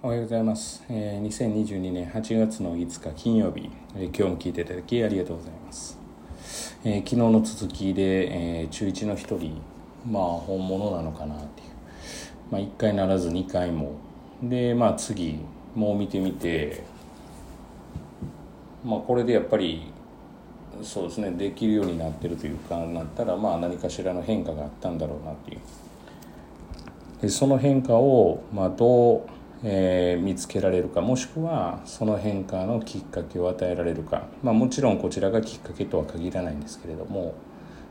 おはようございます、えー、2022年8月の5日金曜日、えー今日も聞いていただきありがとうございます、えー昨日の続きで、えー中1の一人。まあ本物なのかなっていう。まあ1回ならず2回も。でまあ次もう見てみて。まあこれでやっぱりそうですねできるようになってるというかなったらまあ何かしらの変化があったんだろうなっていう。でその変化を、まあ、どう、えー見つけられるかもしくはその変化のきっかけを与えられるか、まあ、もちろんこちらがきっかけとは限らないんですけれども、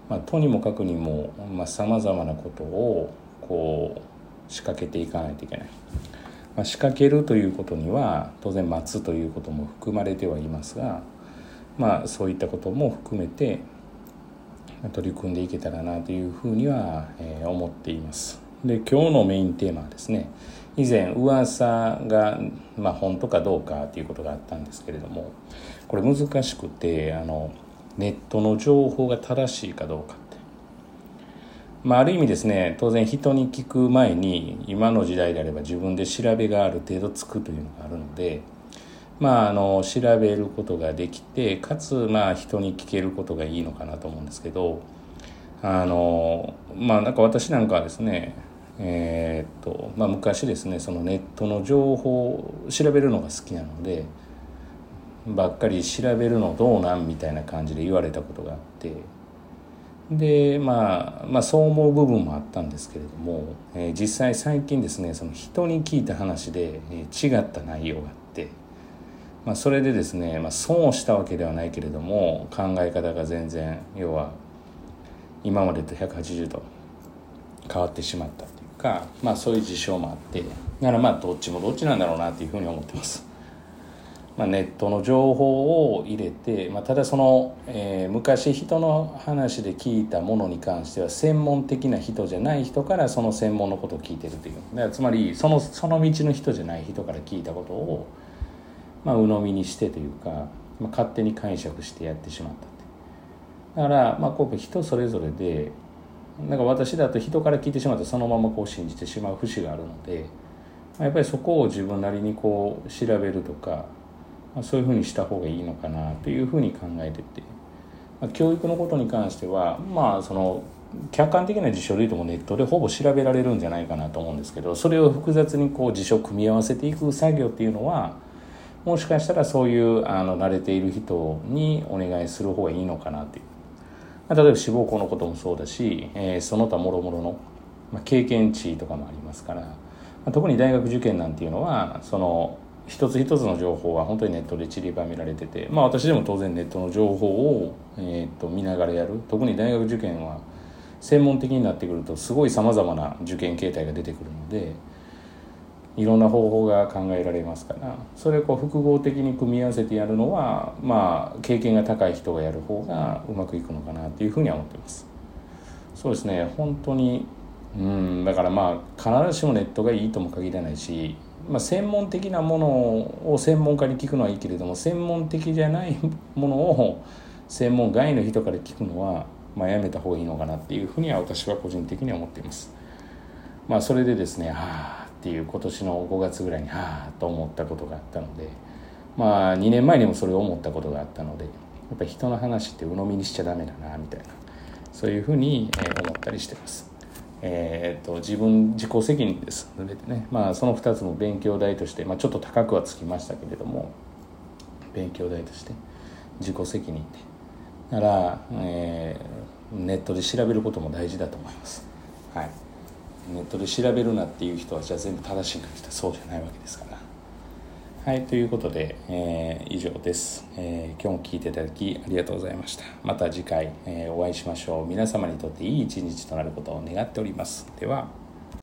まあ、とにもかくにもさまざ、まなことをこう仕掛けていかないといけない、まあ、仕掛けるということには当然待つということも含まれてはいますが、まあ、そういったことも含めて取り組んでいけたらなというふうには、え思っています。で今日のメインテーマはですね以前噂が、まあ、本当かどうかということがあったんですけれどもこれ難しくてあのネットの情報が正しいかどうかって、まあ、ある意味ですね当然人に聞く前に今の時代であれば自分で調べがある程度つくというのがあるのでまあ、あの調べることができてかつまあ人に聞けることがいいのかなと思うんですけどあのまあなんか私なんかはですねえーっとまあ、昔ですねそのネットの情報を調べるのが好きなのでばっかり調べるのどうなんみたいな感じで言われたことがあってで、まあ、まあそう思う部分もあったんですけれども、えー実際最近ですねその人に聞いた話で、えー違った内容があって、まあ、それでですね、まあ、損をしたわけではないけれども考え方が全然要は今までと180度変わってしまった。か、まあ、そういう事象もあってだからまあどっちもどっちなんだろうなっていうふうに思ってます。まあ、ネットの情報を入れて、まあ、ただその、えー昔人の話で聞いたものに関しては専門的な人じゃない人からその専門のことを聞いてるというだからつまりそのその道の人じゃない人から聞いたことを、まあ、鵜呑みにしてというか、まあ、勝手に解釈してやってしまったってだから、まあ、こう人それぞれでなんか私だと人から聞いてしまってそのままこう信じてしまう節があるので、まあやっぱりそこを自分なりにこう調べるとか、まあ、そういうふうにした方がいいのかなというふうに考えてて、まあ、教育のことに関してはまあその客観的な事象でいうともネットでほぼ調べられるんじゃないかなと思うんですけどそれを複雑にこう事象を組み合わせていく作業っていうのはもしかしたらそういうあの慣れている人にお願いする方がいいのかなっていう。例えば志望校のこともそうだし、えーその他もろもろの、まあ、経験値とかもありますから、まあ特に大学受験なんていうのはその一つ一つの情報は本当にネットで散りばめられてて、まあ、私でも当然ネットの情報を、えー、と見ながらやる。特に大学受験は専門的になってくるとすごいさまざまな受験形態が出てくるのでいろんな方法が考えられますから。それをこう複合的に組み合わせてやるのはまあ経験が高い人がやる方がうまくいくのかなっていうふうには思ってます。そうですね。本当にうんだからまあ必ずしもネットがいいとも限らないし、まあ、専門的なものを専門家に聞くのはいいけれども専門的じゃないものを専門外の人から聞くのは、まあ、やめた方がいいのかなっていうふうには私は個人的には思っています。まあそれでですねはあっていう今年の5月ぐらいにはあと思ったことがあったのでまあ2年前にもそれを思ったことがあったのでやっぱり人の話って鵜呑みにしちゃダメだなみたいなそういうふうに思ったりしてます。えー、と自分自己責任です。全てねまあその2つも勉強代として、まあ、ちょっと高くはつきましたけれども勉強代として自己責任でなら、えーネットで調べることも大事だと思います。はい。ネットで調べるなっていう人はじゃあ全部正しいかってそうじゃないわけですから。はいということで、えー以上です、えー今日も聞いていただきありがとうございました。また次回、えーお会いしましょう。皆様にとっていい一日となることを願っております。では。